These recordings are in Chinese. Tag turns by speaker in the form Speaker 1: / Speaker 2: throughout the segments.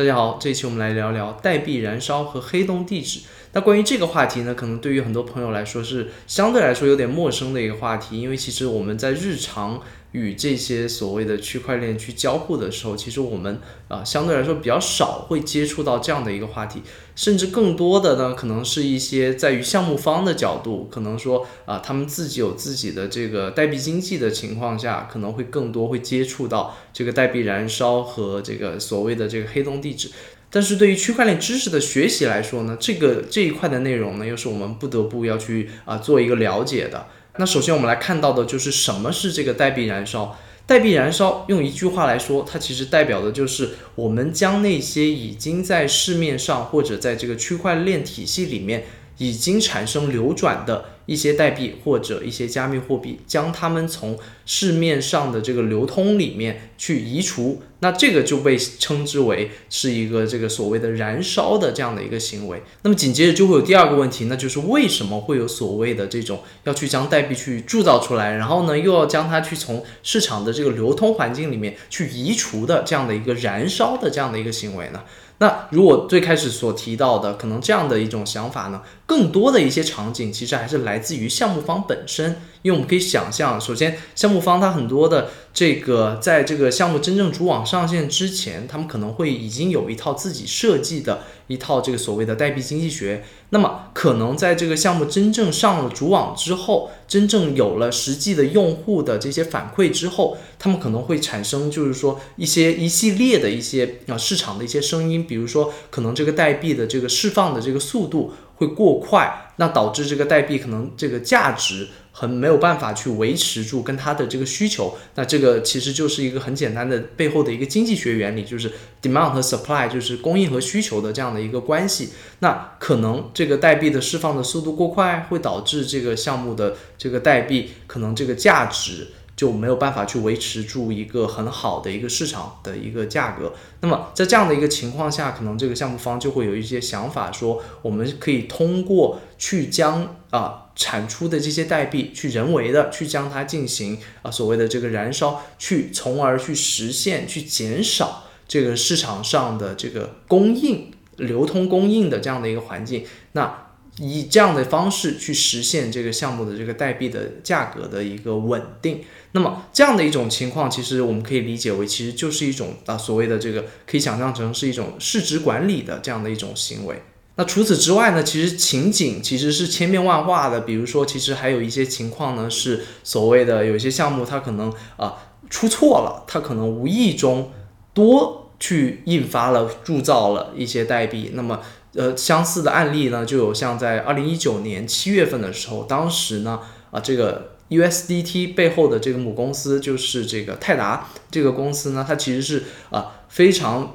Speaker 1: 大家好，这一期我们来聊聊代币燃烧和黑洞地址。那关于这个话题呢，可能对于很多朋友来说是相对来说有点陌生的一个话题，因为其实我们在日常。与这些所谓的区块链去交互的时候，其实我们啊相对来说比较少会接触到这样的一个话题，甚至更多的呢，可能是一些在于项目方的角度，可能说啊他们自己有自己的这个代币经济的情况下，可能会更多会接触到这个代币燃烧和这个所谓的这个黑洞地址。但是对于区块链知识的学习来说呢，这个这一块的内容呢，又是我们不得不要去啊做一个了解的。那首先我们来看到的就是什么是这个代币燃烧？代币燃烧用一句话来说，它其实代表的就是我们将那些已经在市面上或者在这个区块链体系里面已经产生流转的。一些代币或者一些加密货币，将它们从市面上的这个流通里面去移除，那这个就被称之为是一个这个所谓的燃烧的这样的一个行为。那么紧接着就会有第二个问题，那就是为什么会有所谓的这种要去将代币去铸造出来，然后呢又要将它去从市场的这个流通环境里面去移除的这样的一个燃烧的这样的一个行为呢？那如果最开始所提到的，可能这样的一种想法呢，更多的一些场景其实还是来自于项目方本身。因为我们可以想象，首先项目方它很多的这个，在这个项目真正主网上线之前，他们可能会已经有一套自己设计的一套这个所谓的代币经济学。那么可能在这个项目真正上了主网之后，真正有了实际的用户的这些反馈之后，他们可能会产生就是说一些一系列的一些啊市场的一些声音，比如说可能这个代币的这个释放的这个速度会过快，那导致这个代币可能这个价值。很没有办法去维持住跟它的这个需求，那这个其实就是一个很简单的背后的一个经济学原理，就是 demand 和 supply，就是供应和需求的这样的一个关系。那可能这个代币的释放的速度过快，会导致这个项目的这个代币可能这个价值。就没有办法去维持住一个很好的一个市场的一个价格。那么在这样的一个情况下，可能这个项目方就会有一些想法，说我们可以通过去将啊产出的这些代币，去人为的去将它进行啊所谓的这个燃烧，去从而去实现去减少这个市场上的这个供应流通供应的这样的一个环境。那以这样的方式去实现这个项目的这个代币的价格的一个稳定。那么这样的一种情况，其实我们可以理解为，其实就是一种啊所谓的这个可以想象成是一种市值管理的这样的一种行为。那除此之外呢，其实情景其实是千变万化的。比如说，其实还有一些情况呢，是所谓的有些项目它可能啊出错了，它可能无意中多去印发了铸造了一些代币。那么呃相似的案例呢，就有像在二零一九年七月份的时候，当时呢啊这个。USDT 背后的这个母公司就是这个泰达这个公司呢，它其实是啊非常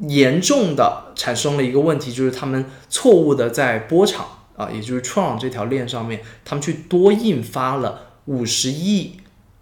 Speaker 1: 严重的产生了一个问题，就是他们错误的在波场啊，也就是 Tron 这条链上面，他们去多印发了五十亿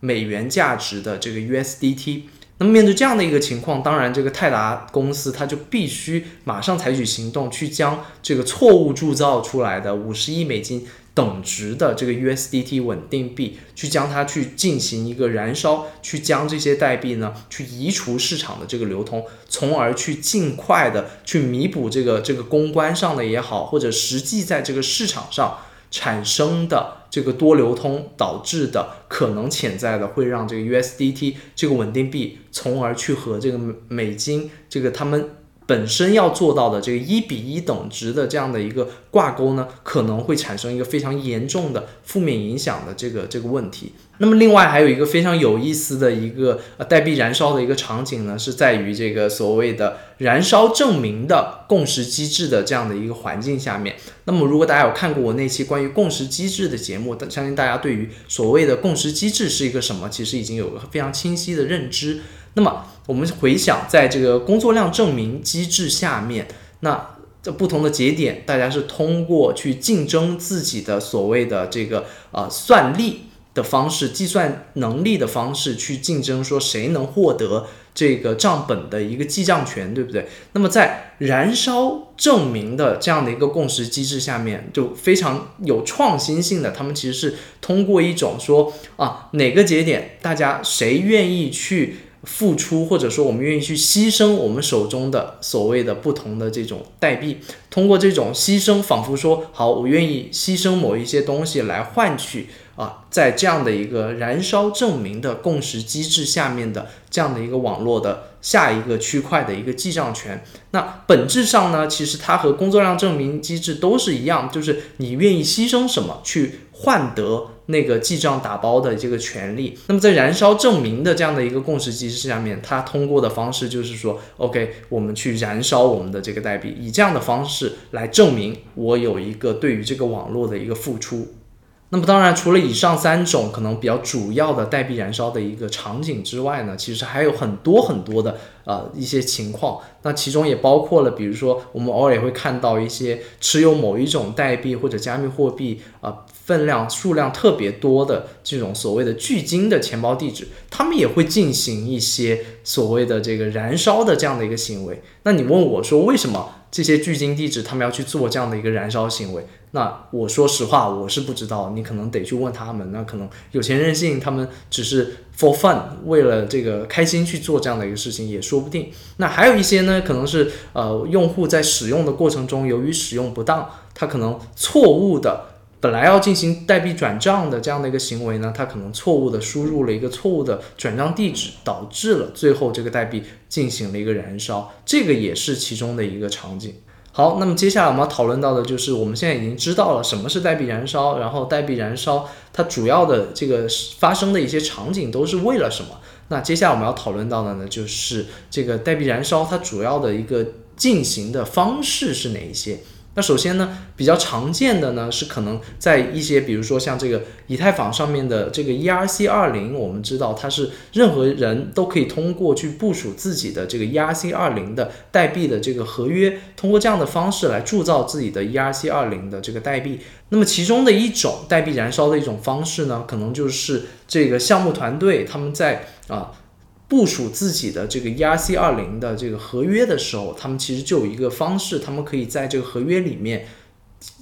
Speaker 1: 美元价值的这个 USDT。那么面对这样的一个情况，当然这个泰达公司它就必须马上采取行动，去将这个错误铸造出来的五十亿美金。等值的这个 USDT 稳定币，去将它去进行一个燃烧，去将这些代币呢，去移除市场的这个流通，从而去尽快的去弥补这个这个公关上的也好，或者实际在这个市场上产生的这个多流通导致的可能潜在的会让这个 USDT 这个稳定币，从而去和这个美金这个他们。本身要做到的这个一比一等值的这样的一个挂钩呢，可能会产生一个非常严重的负面影响的这个这个问题。那么另外还有一个非常有意思的一个呃代币燃烧的一个场景呢，是在于这个所谓的燃烧证明的共识机制的这样的一个环境下面。那么如果大家有看过我那期关于共识机制的节目，相信大家对于所谓的共识机制是一个什么，其实已经有个非常清晰的认知。那么我们回想，在这个工作量证明机制下面，那在不同的节点，大家是通过去竞争自己的所谓的这个呃算力的方式、计算能力的方式去竞争，说谁能获得这个账本的一个记账权，对不对？那么在燃烧证明的这样的一个共识机制下面，就非常有创新性的，他们其实是通过一种说啊哪个节点，大家谁愿意去。付出，或者说我们愿意去牺牲我们手中的所谓的不同的这种代币，通过这种牺牲，仿佛说好，我愿意牺牲某一些东西来换取啊，在这样的一个燃烧证明的共识机制下面的这样的一个网络的下一个区块的一个记账权。那本质上呢，其实它和工作量证明机制都是一样，就是你愿意牺牲什么去换得。那个记账打包的这个权利，那么在燃烧证明的这样的一个共识机制下面，它通过的方式就是说，OK，我们去燃烧我们的这个代币，以这样的方式来证明我有一个对于这个网络的一个付出。那么当然，除了以上三种可能比较主要的代币燃烧的一个场景之外呢，其实还有很多很多的呃一些情况。那其中也包括了，比如说我们偶尔也会看到一些持有某一种代币或者加密货币啊。分量数量特别多的这种所谓的巨鲸的钱包地址，他们也会进行一些所谓的这个燃烧的这样的一个行为。那你问我说，为什么这些巨鲸地址他们要去做这样的一个燃烧行为？那我说实话，我是不知道，你可能得去问他们。那可能有钱任性，他们只是 for fun，为了这个开心去做这样的一个事情也说不定。那还有一些呢，可能是呃用户在使用的过程中，由于使用不当，他可能错误的。本来要进行代币转账的这样的一个行为呢，他可能错误的输入了一个错误的转账地址，导致了最后这个代币进行了一个燃烧，这个也是其中的一个场景。好，那么接下来我们要讨论到的就是我们现在已经知道了什么是代币燃烧，然后代币燃烧它主要的这个发生的一些场景都是为了什么？那接下来我们要讨论到的呢，就是这个代币燃烧它主要的一个进行的方式是哪一些？那首先呢，比较常见的呢是可能在一些，比如说像这个以太坊上面的这个 ERC 二零，我们知道它是任何人都可以通过去部署自己的这个 ERC 二零的代币的这个合约，通过这样的方式来铸造自己的 ERC 二零的这个代币。那么其中的一种代币燃烧的一种方式呢，可能就是这个项目团队他们在啊。部署自己的这个 ERC 二零的这个合约的时候，他们其实就有一个方式，他们可以在这个合约里面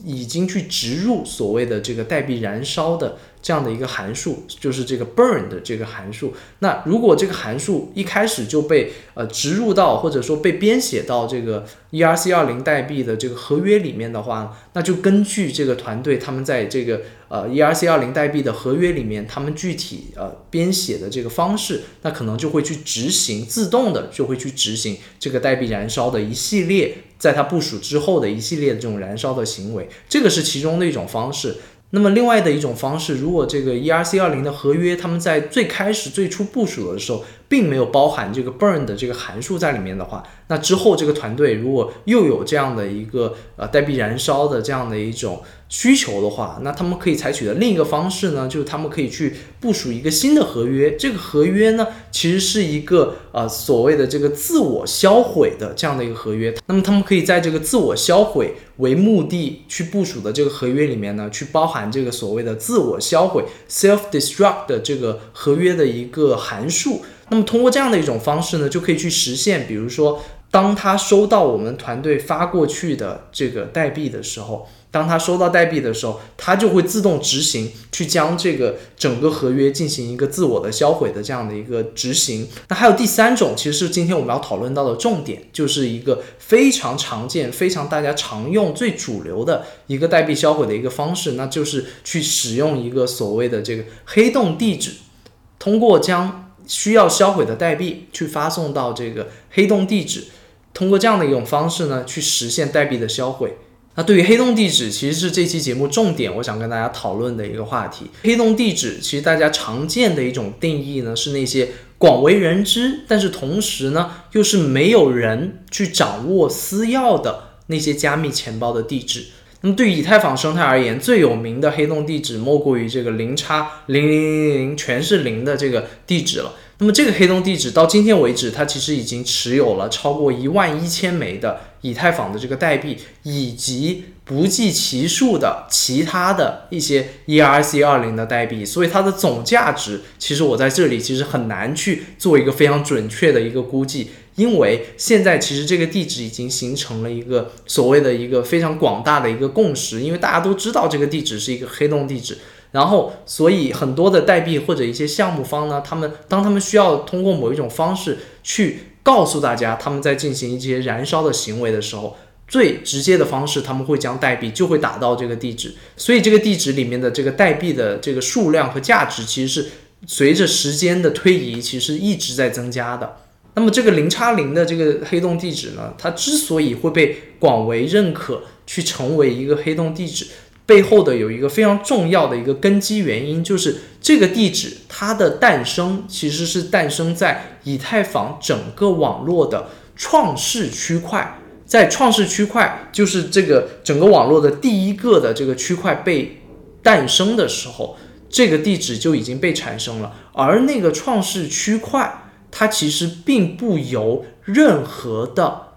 Speaker 1: 已经去植入所谓的这个代币燃烧的。这样的一个函数就是这个 burn 的这个函数。那如果这个函数一开始就被呃植入到或者说被编写到这个 ERC 二零代币的这个合约里面的话，那就根据这个团队他们在这个呃 ERC 二零代币的合约里面，他们具体呃编写的这个方式，那可能就会去执行自动的就会去执行这个代币燃烧的一系列，在它部署之后的一系列的这种燃烧的行为，这个是其中的一种方式。那么另外的一种方式，如果这个 ERC 二零的合约，他们在最开始最初部署的时候，并没有包含这个 burn 的这个函数在里面的话，那之后这个团队如果又有这样的一个呃代币燃烧的这样的一种。需求的话，那他们可以采取的另一个方式呢，就是他们可以去部署一个新的合约。这个合约呢，其实是一个呃所谓的这个自我销毁的这样的一个合约。那么他们可以在这个自我销毁为目的去部署的这个合约里面呢，去包含这个所谓的自我销毁 （self destruct） 的这个合约的一个函数。那么通过这样的一种方式呢，就可以去实现，比如说，当他收到我们团队发过去的这个代币的时候。当他收到代币的时候，他就会自动执行去将这个整个合约进行一个自我的销毁的这样的一个执行。那还有第三种，其实是今天我们要讨论到的重点，就是一个非常常见、非常大家常用、最主流的一个代币销毁的一个方式，那就是去使用一个所谓的这个黑洞地址，通过将需要销毁的代币去发送到这个黑洞地址，通过这样的一种方式呢，去实现代币的销毁。那对于黑洞地址，其实是这期节目重点，我想跟大家讨论的一个话题。黑洞地址其实大家常见的一种定义呢，是那些广为人知，但是同时呢，又是没有人去掌握私钥的那些加密钱包的地址。那么对于以太坊生态而言，最有名的黑洞地址莫过于这个零叉零零零零全是零的这个地址了。那么这个黑洞地址到今天为止，它其实已经持有了超过一万一千枚的以太坊的这个代币，以及不计其数的其他的一些 ERC 二零的代币，所以它的总价值，其实我在这里其实很难去做一个非常准确的一个估计，因为现在其实这个地址已经形成了一个所谓的一个非常广大的一个共识，因为大家都知道这个地址是一个黑洞地址。然后，所以很多的代币或者一些项目方呢，他们当他们需要通过某一种方式去告诉大家他们在进行一些燃烧的行为的时候，最直接的方式，他们会将代币就会打到这个地址。所以这个地址里面的这个代币的这个数量和价值，其实是随着时间的推移，其实一直在增加的。那么这个零叉零的这个黑洞地址呢，它之所以会被广为认可，去成为一个黑洞地址。背后的有一个非常重要的一个根基原因，就是这个地址它的诞生其实是诞生在以太坊整个网络的创世区块，在创世区块就是这个整个网络的第一个的这个区块被诞生的时候，这个地址就已经被产生了，而那个创世区块它其实并不由任何的。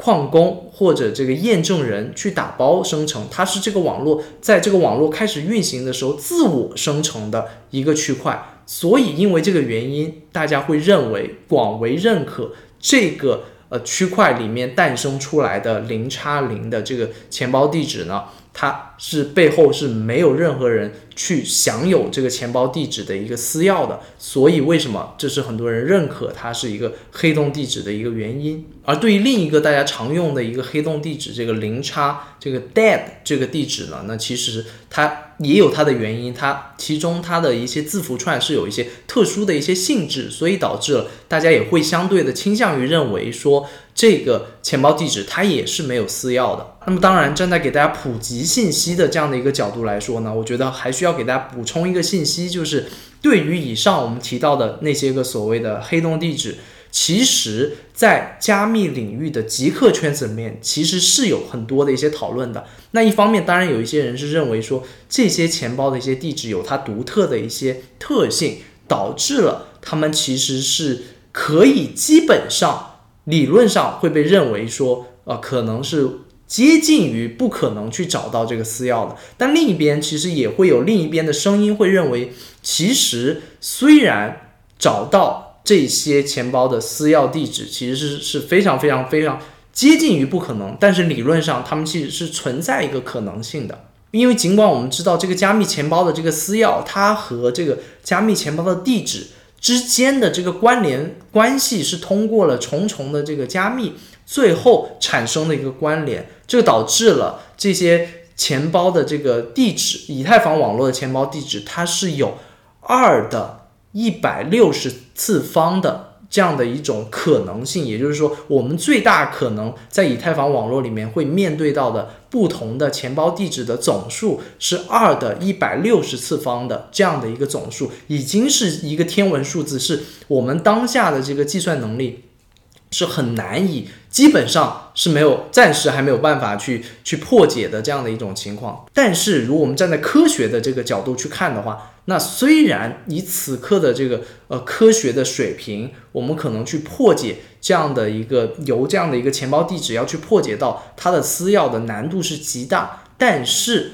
Speaker 1: 矿工或者这个验证人去打包生成，它是这个网络在这个网络开始运行的时候自我生成的一个区块，所以因为这个原因，大家会认为广为认可这个呃区块里面诞生出来的零叉零的这个钱包地址呢。它是背后是没有任何人去享有这个钱包地址的一个私钥的，所以为什么这是很多人认可它是一个黑洞地址的一个原因？而对于另一个大家常用的一个黑洞地址，这个零叉这个 dead 这个地址呢，那其实它。也有它的原因，它其中它的一些字符串是有一些特殊的一些性质，所以导致了大家也会相对的倾向于认为说这个钱包地址它也是没有私钥的。那么当然，站在给大家普及信息的这样的一个角度来说呢，我觉得还需要要给大家补充一个信息，就是对于以上我们提到的那些个所谓的黑洞地址。其实，在加密领域的极客圈子里面，其实是有很多的一些讨论的。那一方面，当然有一些人是认为说，这些钱包的一些地址有它独特的一些特性，导致了他们其实是可以基本上理论上会被认为说，呃，可能是接近于不可能去找到这个私钥的。但另一边，其实也会有另一边的声音会认为，其实虽然找到。这些钱包的私钥地址其实是是非常非常非常接近于不可能，但是理论上他们其实是存在一个可能性的。因为尽管我们知道这个加密钱包的这个私钥，它和这个加密钱包的地址之间的这个关联关系是通过了重重的这个加密，最后产生的一个关联，这个导致了这些钱包的这个地址，以太坊网络的钱包地址，它是有二的。一百六十次方的这样的一种可能性，也就是说，我们最大可能在以太坊网络里面会面对到的不同的钱包地址的总数是二的一百六十次方的这样的一个总数，已经是一个天文数字，是我们当下的这个计算能力是很难以，基本上是没有，暂时还没有办法去去破解的这样的一种情况。但是，如果我们站在科学的这个角度去看的话，那虽然以此刻的这个呃科学的水平，我们可能去破解这样的一个由这样的一个钱包地址要去破解到它的私钥的难度是极大，但是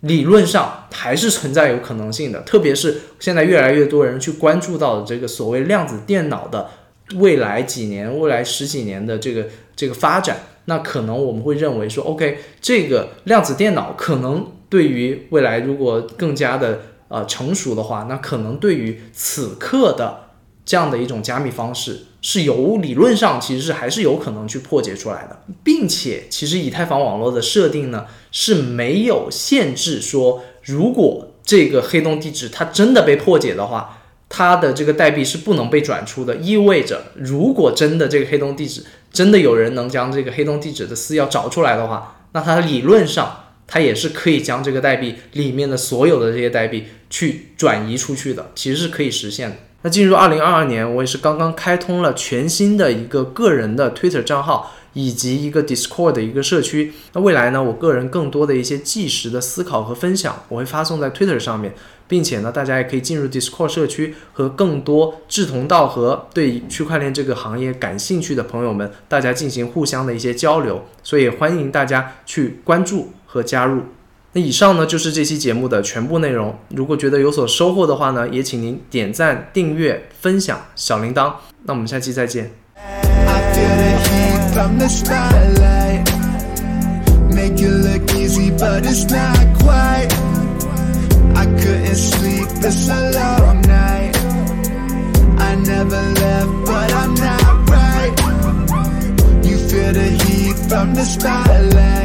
Speaker 1: 理论上还是存在有可能性的。特别是现在越来越多人去关注到的这个所谓量子电脑的未来几年、未来十几年的这个这个发展，那可能我们会认为说，OK，这个量子电脑可能对于未来如果更加的。呃，成熟的话，那可能对于此刻的这样的一种加密方式，是有理论上其实是还是有可能去破解出来的，并且其实以太坊网络的设定呢是没有限制说，如果这个黑洞地址它真的被破解的话，它的这个代币是不能被转出的，意味着如果真的这个黑洞地址真的有人能将这个黑洞地址的私钥找出来的话，那它理论上。它也是可以将这个代币里面的所有的这些代币去转移出去的，其实是可以实现的。那进入二零二二年，我也是刚刚开通了全新的一个个人的 Twitter 账号，以及一个 Discord 的一个社区。那未来呢，我个人更多的一些即时的思考和分享，我会发送在 Twitter 上面。并且呢，大家也可以进入 Discord 社区，和更多志同道合、对区块链这个行业感兴趣的朋友们，大家进行互相的一些交流。所以欢迎大家去关注和加入。那以上呢就是这期节目的全部内容。如果觉得有所收获的话呢，也请您点赞、订阅、分享小铃铛。那我们下期再见。
Speaker 2: I couldn't sleep, it's a long night. I never left, but I'm not right. You feel the heat from the spotlight.